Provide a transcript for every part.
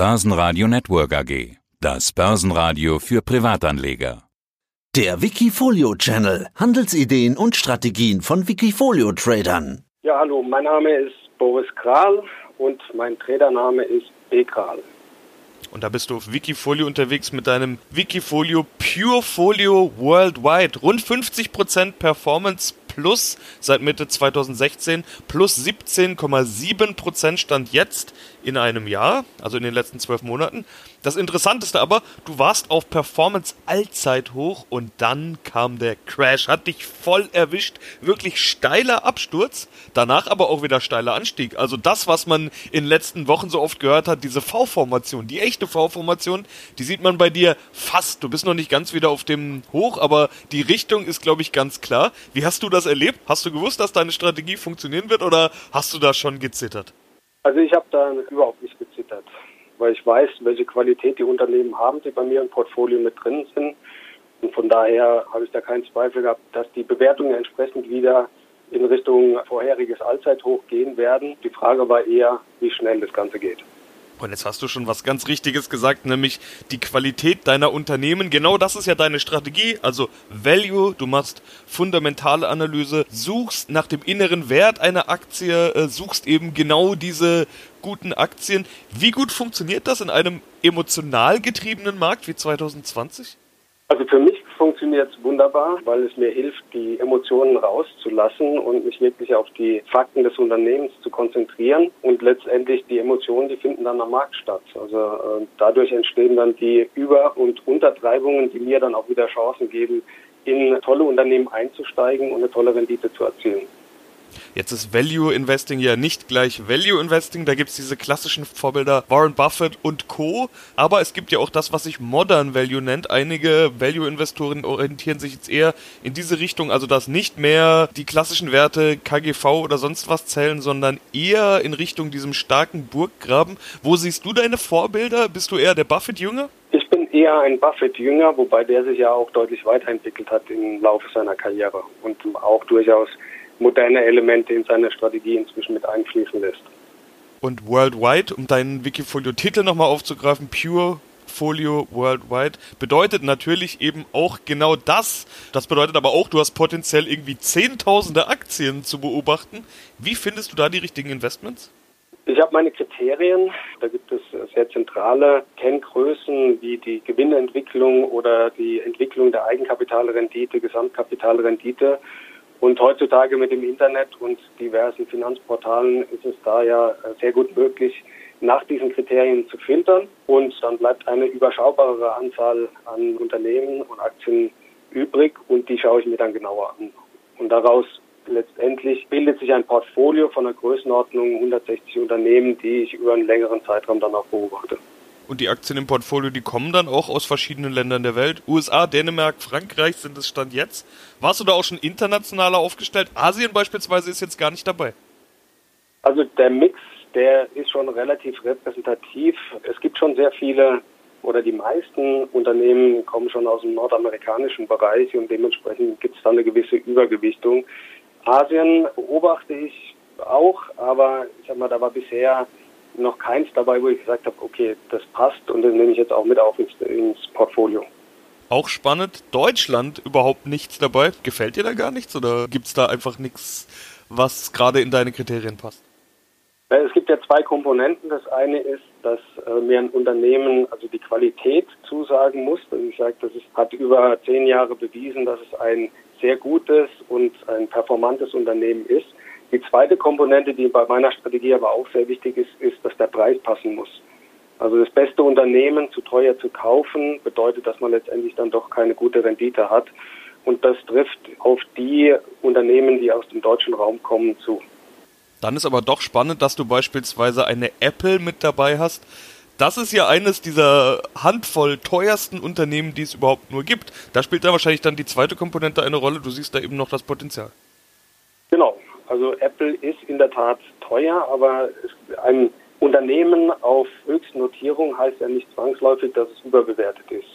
Börsenradio Network AG. Das Börsenradio für Privatanleger. Der Wikifolio Channel. Handelsideen und Strategien von Wikifolio Tradern. Ja, hallo, mein Name ist Boris Kral und mein Tradername ist B. Kral. Und da bist du auf Wikifolio unterwegs mit deinem Wikifolio Pure Folio Worldwide. Rund 50% Performance plus seit Mitte 2016, plus 17,7% stand jetzt in einem Jahr, also in den letzten zwölf Monaten. Das Interessanteste aber, du warst auf Performance allzeit hoch und dann kam der Crash, hat dich voll erwischt, wirklich steiler Absturz, danach aber auch wieder steiler Anstieg. Also das, was man in den letzten Wochen so oft gehört hat, diese V-Formation, die echte V-Formation, die sieht man bei dir fast. Du bist noch nicht ganz wieder auf dem Hoch, aber die Richtung ist, glaube ich, ganz klar. Wie hast du das erlebt? Hast du gewusst, dass deine Strategie funktionieren wird oder hast du da schon gezittert? Also ich habe da überhaupt nicht gezittert weil ich weiß, welche Qualität die Unternehmen haben, die bei mir im Portfolio mit drin sind. Und von daher habe ich da keinen Zweifel gehabt, dass die Bewertungen entsprechend wieder in Richtung vorheriges Allzeithoch gehen werden. Die Frage war eher, wie schnell das Ganze geht. Und jetzt hast du schon was ganz Richtiges gesagt, nämlich die Qualität deiner Unternehmen. Genau das ist ja deine Strategie. Also Value, du machst fundamentale Analyse, suchst nach dem inneren Wert einer Aktie, äh, suchst eben genau diese guten Aktien. Wie gut funktioniert das in einem emotional getriebenen Markt wie 2020? Also für mich funktioniert es wunderbar, weil es mir hilft, die Emotionen rauszulassen und mich wirklich auf die Fakten des Unternehmens zu konzentrieren. Und letztendlich die Emotionen, die finden dann am Markt statt. Also äh, dadurch entstehen dann die Über- und Untertreibungen, die mir dann auch wieder Chancen geben, in tolle Unternehmen einzusteigen und eine tolle Rendite zu erzielen. Jetzt ist Value Investing ja nicht gleich Value Investing. Da gibt es diese klassischen Vorbilder Warren Buffett und Co. Aber es gibt ja auch das, was sich Modern Value nennt. Einige Value-Investoren orientieren sich jetzt eher in diese Richtung, also dass nicht mehr die klassischen Werte KGV oder sonst was zählen, sondern eher in Richtung diesem starken Burggraben. Wo siehst du deine Vorbilder? Bist du eher der Buffett-Jünger? Ich bin eher ein Buffett-Jünger, wobei der sich ja auch deutlich weiterentwickelt hat im Laufe seiner Karriere und auch durchaus moderne Elemente in seine Strategie inzwischen mit einfließen lässt. Und Worldwide, um deinen Wikifolio-Titel nochmal aufzugreifen, Pure Folio Worldwide bedeutet natürlich eben auch genau das. Das bedeutet aber auch, du hast potenziell irgendwie zehntausende Aktien zu beobachten. Wie findest du da die richtigen Investments? Ich habe meine Kriterien. Da gibt es sehr zentrale Kenngrößen wie die Gewinnentwicklung oder die Entwicklung der Eigenkapitalrendite, Gesamtkapitalrendite. Und heutzutage mit dem Internet und diversen Finanzportalen ist es da ja sehr gut möglich, nach diesen Kriterien zu filtern. Und dann bleibt eine überschaubare Anzahl an Unternehmen und Aktien übrig und die schaue ich mir dann genauer an. Und daraus letztendlich bildet sich ein Portfolio von einer Größenordnung 160 Unternehmen, die ich über einen längeren Zeitraum dann auch beobachte. Und die Aktien im Portfolio, die kommen dann auch aus verschiedenen Ländern der Welt. USA, Dänemark, Frankreich sind es Stand jetzt. Warst du da auch schon internationaler aufgestellt? Asien beispielsweise ist jetzt gar nicht dabei. Also der Mix, der ist schon relativ repräsentativ. Es gibt schon sehr viele oder die meisten Unternehmen kommen schon aus dem nordamerikanischen Bereich und dementsprechend gibt es da eine gewisse Übergewichtung. Asien beobachte ich auch, aber ich sag mal, da war bisher noch keins dabei, wo ich gesagt habe, okay, das passt und das nehme ich jetzt auch mit auf ins, ins Portfolio. Auch spannend, Deutschland überhaupt nichts dabei. Gefällt dir da gar nichts oder gibt es da einfach nichts, was gerade in deine Kriterien passt? Es gibt ja zwei Komponenten. Das eine ist, dass äh, mir ein Unternehmen also die Qualität zusagen muss. Also ich sage, das ist, hat über zehn Jahre bewiesen, dass es ein sehr gutes und ein performantes Unternehmen ist. Die zweite Komponente, die bei meiner Strategie aber auch sehr wichtig ist, ist, dass der Preis passen muss. Also das beste Unternehmen zu teuer zu kaufen, bedeutet, dass man letztendlich dann doch keine gute Rendite hat. Und das trifft auf die Unternehmen, die aus dem deutschen Raum kommen, zu. Dann ist aber doch spannend, dass du beispielsweise eine Apple mit dabei hast. Das ist ja eines dieser handvoll teuersten Unternehmen, die es überhaupt nur gibt. Da spielt dann wahrscheinlich dann die zweite Komponente eine Rolle. Du siehst da eben noch das Potenzial. Genau. Also Apple ist in der Tat teuer, aber ein Unternehmen auf Höchstnotierung heißt ja nicht zwangsläufig, dass es überbewertet ist,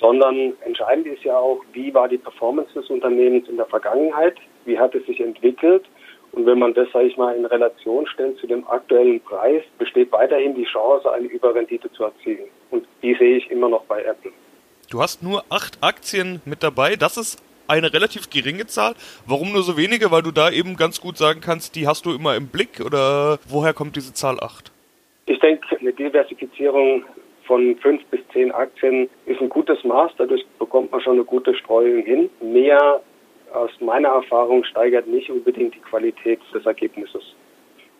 sondern entscheidend ist ja auch, wie war die Performance des Unternehmens in der Vergangenheit, wie hat es sich entwickelt Und wenn man das, sage ich mal, in Relation stellt zu dem aktuellen Preis, besteht weiterhin die Chance, eine Überrendite zu erzielen. Und die sehe ich immer noch bei Apple. Du hast nur acht Aktien mit dabei. Das ist eine relativ geringe Zahl. Warum nur so wenige? Weil du da eben ganz gut sagen kannst, die hast du immer im Blick oder woher kommt diese Zahl 8? Ich denke, eine Diversifizierung von fünf bis zehn Aktien ist ein gutes Maß. Dadurch bekommt man schon eine gute Streuung hin. Mehr aus meiner Erfahrung steigert nicht unbedingt die Qualität des Ergebnisses.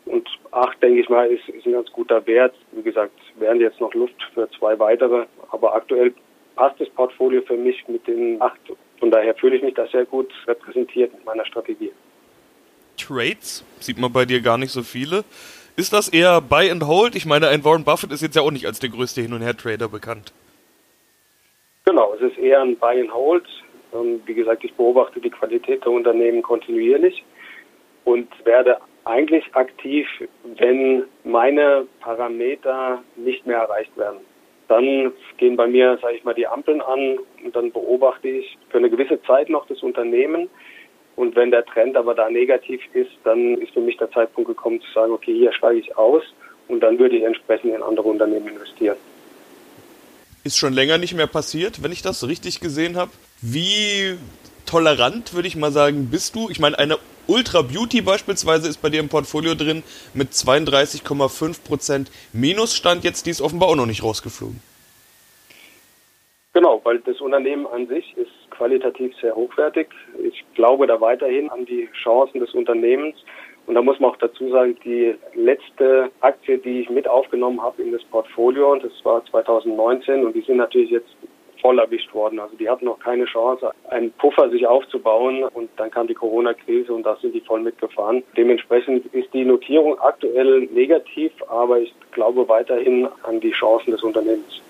Und acht, denke ich mal, ist, ist ein ganz guter Wert. Wie gesagt, wären jetzt noch Luft für zwei weitere. Aber aktuell passt das Portfolio für mich mit den acht von daher fühle ich mich da sehr gut repräsentiert mit meiner Strategie. Trades sieht man bei dir gar nicht so viele. Ist das eher Buy and Hold? Ich meine, ein Warren Buffett ist jetzt ja auch nicht als der größte Hin- und Her-Trader bekannt. Genau, es ist eher ein Buy and Hold. Ähm, wie gesagt, ich beobachte die Qualität der Unternehmen kontinuierlich und werde eigentlich aktiv, wenn meine Parameter nicht mehr erreicht werden. Dann gehen bei mir, sage ich mal, die Ampeln an und dann beobachte ich für eine gewisse Zeit noch das Unternehmen. Und wenn der Trend aber da negativ ist, dann ist für mich der Zeitpunkt gekommen zu sagen, okay, hier steige ich aus und dann würde ich entsprechend in andere Unternehmen investieren. Ist schon länger nicht mehr passiert, wenn ich das richtig gesehen habe. Wie tolerant, würde ich mal sagen, bist du? Ich meine, eine Ultra Beauty beispielsweise ist bei dir im Portfolio drin mit 32,5% Minusstand. Jetzt die ist offenbar auch noch nicht rausgeflogen. Genau, weil das Unternehmen an sich ist qualitativ sehr hochwertig. Ich glaube da weiterhin an die Chancen des Unternehmens. Und da muss man auch dazu sagen, die letzte Aktie, die ich mit aufgenommen habe in das Portfolio, das war 2019 und die sind natürlich jetzt voll erwischt worden. Also die hatten noch keine Chance, einen Puffer sich aufzubauen und dann kam die Corona-Krise und da sind die voll mitgefahren. Dementsprechend ist die Notierung aktuell negativ, aber ich glaube weiterhin an die Chancen des Unternehmens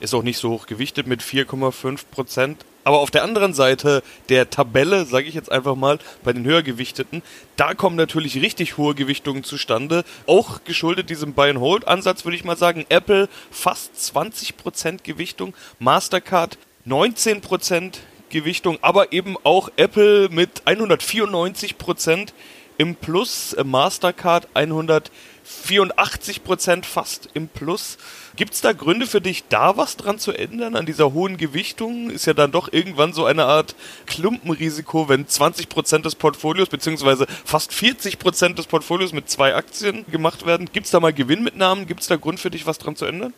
ist auch nicht so hoch gewichtet mit 4,5 Prozent. Aber auf der anderen Seite der Tabelle, sage ich jetzt einfach mal, bei den höher gewichteten, da kommen natürlich richtig hohe Gewichtungen zustande. Auch geschuldet diesem Buy-and-Hold-Ansatz würde ich mal sagen. Apple fast 20% Gewichtung, Mastercard 19% Gewichtung, aber eben auch Apple mit 194% im Plus, Mastercard 184% fast im Plus. Gibt es da Gründe für dich, da was dran zu ändern, an dieser hohen Gewichtung? Ist ja dann doch irgendwann so eine Art Klumpenrisiko, wenn 20% des Portfolios, beziehungsweise fast 40% des Portfolios mit zwei Aktien gemacht werden. Gibt es da mal Gewinnmitnahmen? Gibt es da Grund für dich, was dran zu ändern?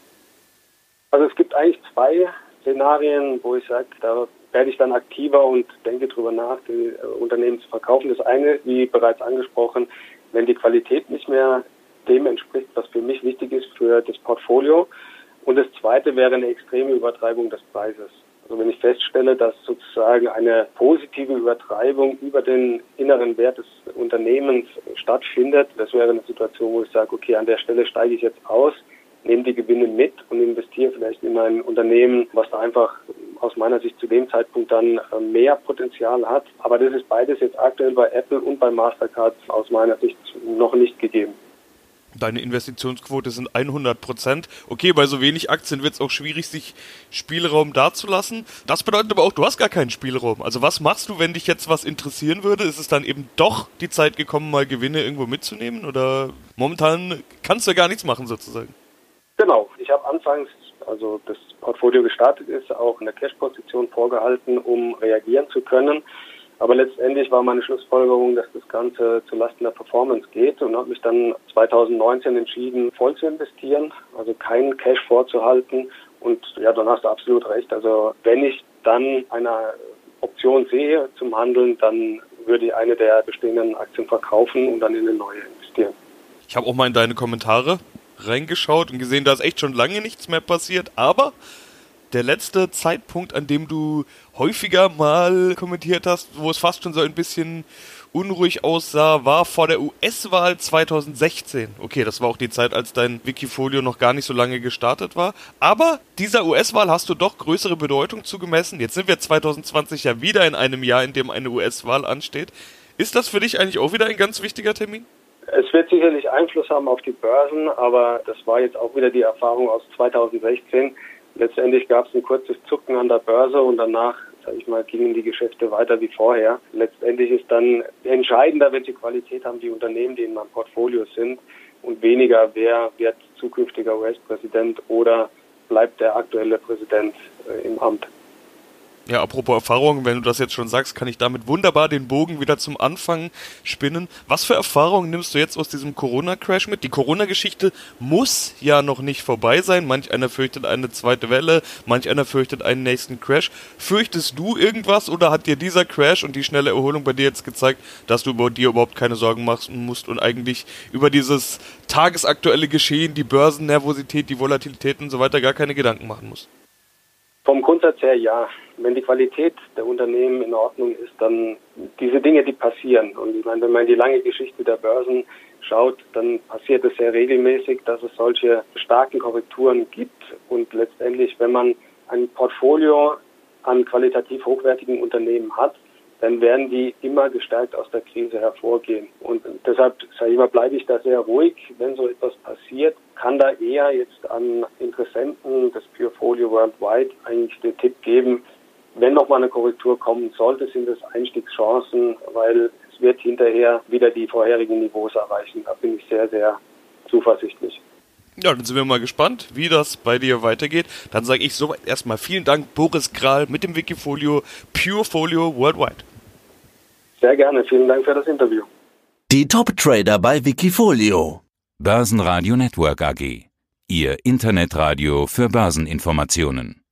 Also es gibt eigentlich zwei Szenarien, wo ich sage, da werde ich dann aktiver und denke darüber nach, die äh, Unternehmen zu verkaufen. Das eine, wie bereits angesprochen, wenn die Qualität nicht mehr dem entspricht, was für mich wichtig ist für das Portfolio. Und das zweite wäre eine extreme Übertreibung des Preises. Also wenn ich feststelle, dass sozusagen eine positive Übertreibung über den inneren Wert des Unternehmens stattfindet, das wäre eine Situation, wo ich sage, okay, an der Stelle steige ich jetzt aus, nehme die Gewinne mit und investiere vielleicht in ein Unternehmen, was da einfach aus meiner Sicht zu dem Zeitpunkt dann äh, mehr Potenzial hat. Aber das ist beides jetzt aktuell bei Apple und bei Mastercard aus meiner Sicht noch nicht gegeben. Deine Investitionsquote sind 100 Prozent. Okay, bei so wenig Aktien wird es auch schwierig, sich Spielraum dazulassen. Das bedeutet aber auch, du hast gar keinen Spielraum. Also was machst du, wenn dich jetzt was interessieren würde? Ist es dann eben doch die Zeit gekommen, mal Gewinne irgendwo mitzunehmen? Oder momentan kannst du ja gar nichts machen sozusagen? Genau. Ich habe anfangs, also das Portfolio gestartet ist, auch in der Cash-Position vorgehalten, um reagieren zu können. Aber letztendlich war meine Schlussfolgerung, dass das Ganze zulasten der Performance geht und habe mich dann 2019 entschieden, voll zu investieren, also keinen Cash vorzuhalten. Und ja, dann hast du absolut recht. Also wenn ich dann eine Option sehe zum Handeln, dann würde ich eine der bestehenden Aktien verkaufen und dann in eine neue investieren. Ich habe auch mal in deine Kommentare reingeschaut und gesehen, da ist echt schon lange nichts mehr passiert, aber der letzte Zeitpunkt, an dem du häufiger mal kommentiert hast, wo es fast schon so ein bisschen unruhig aussah, war vor der US-Wahl 2016. Okay, das war auch die Zeit, als dein Wikifolio noch gar nicht so lange gestartet war. Aber dieser US-Wahl hast du doch größere Bedeutung zugemessen. Jetzt sind wir 2020 ja wieder in einem Jahr, in dem eine US-Wahl ansteht. Ist das für dich eigentlich auch wieder ein ganz wichtiger Termin? Es wird sicherlich Einfluss haben auf die Börsen, aber das war jetzt auch wieder die Erfahrung aus 2016 Letztendlich gab es ein kurzes Zucken an der Börse und danach sage ich mal, gingen die Geschäfte weiter wie vorher. Letztendlich ist dann entscheidender, welche Qualität haben die Unternehmen, die in meinem Portfolio sind und weniger, wer wird zukünftiger US-Präsident oder bleibt der aktuelle Präsident äh, im Amt. Ja, apropos Erfahrungen, wenn du das jetzt schon sagst, kann ich damit wunderbar den Bogen wieder zum Anfang spinnen. Was für Erfahrungen nimmst du jetzt aus diesem Corona-Crash mit? Die Corona-Geschichte muss ja noch nicht vorbei sein. Manch einer fürchtet eine zweite Welle, manch einer fürchtet einen nächsten Crash. Fürchtest du irgendwas oder hat dir dieser Crash und die schnelle Erholung bei dir jetzt gezeigt, dass du über dir überhaupt keine Sorgen machen musst und eigentlich über dieses tagesaktuelle Geschehen, die Börsennervosität, die Volatilität und so weiter gar keine Gedanken machen musst? Vom Grundsatz her ja. Wenn die Qualität der Unternehmen in Ordnung ist, dann diese Dinge, die passieren. Und ich meine, wenn man in die lange Geschichte der Börsen schaut, dann passiert es sehr regelmäßig, dass es solche starken Korrekturen gibt. Und letztendlich, wenn man ein Portfolio an qualitativ hochwertigen Unternehmen hat, dann werden die immer gestärkt aus der Krise hervorgehen. Und deshalb, sage ich mal, bleibe ich da sehr ruhig. Wenn so etwas passiert, kann da eher jetzt an Interessenten des Purefolio Worldwide eigentlich den Tipp geben, wenn nochmal eine Korrektur kommen sollte, sind es Einstiegschancen, weil es wird hinterher wieder die vorherigen Niveaus erreichen. Da bin ich sehr, sehr zuversichtlich. Ja, dann sind wir mal gespannt, wie das bei dir weitergeht. Dann sage ich soweit erstmal vielen Dank, Boris Kral mit dem Wikifolio Purefolio Worldwide. Sehr gerne, vielen Dank für das Interview. Die Top-Trader bei Wikifolio. Börsenradio Network AG. Ihr Internetradio für Börseninformationen.